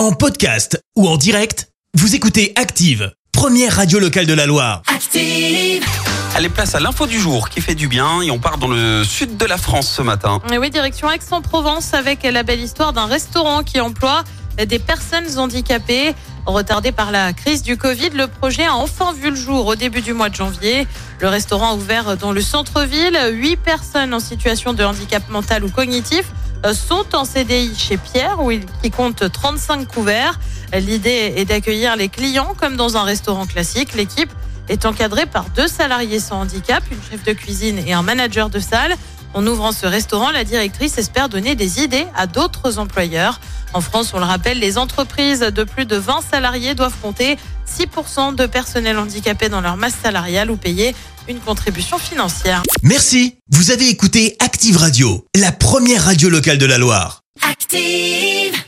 En podcast ou en direct, vous écoutez Active, première radio locale de la Loire. Active. Allez, place à l'info du jour qui fait du bien et on part dans le sud de la France ce matin. Et oui, direction Aix-en-Provence avec la belle histoire d'un restaurant qui emploie des personnes handicapées. Retardé par la crise du Covid, le projet a enfin vu le jour au début du mois de janvier. Le restaurant ouvert dans le centre-ville. Huit personnes en situation de handicap mental ou cognitif euh, sont en CDI chez Pierre, où il qui compte 35 couverts. L'idée est d'accueillir les clients comme dans un restaurant classique. L'équipe est encadrée par deux salariés sans handicap, une chef de cuisine et un manager de salle. En ouvrant ce restaurant, la directrice espère donner des idées à d'autres employeurs. En France, on le rappelle, les entreprises de plus de 20 salariés doivent compter 6% de personnel handicapé dans leur masse salariale ou payer une contribution financière. Merci, vous avez écouté Active Radio, la première radio locale de la Loire. Active.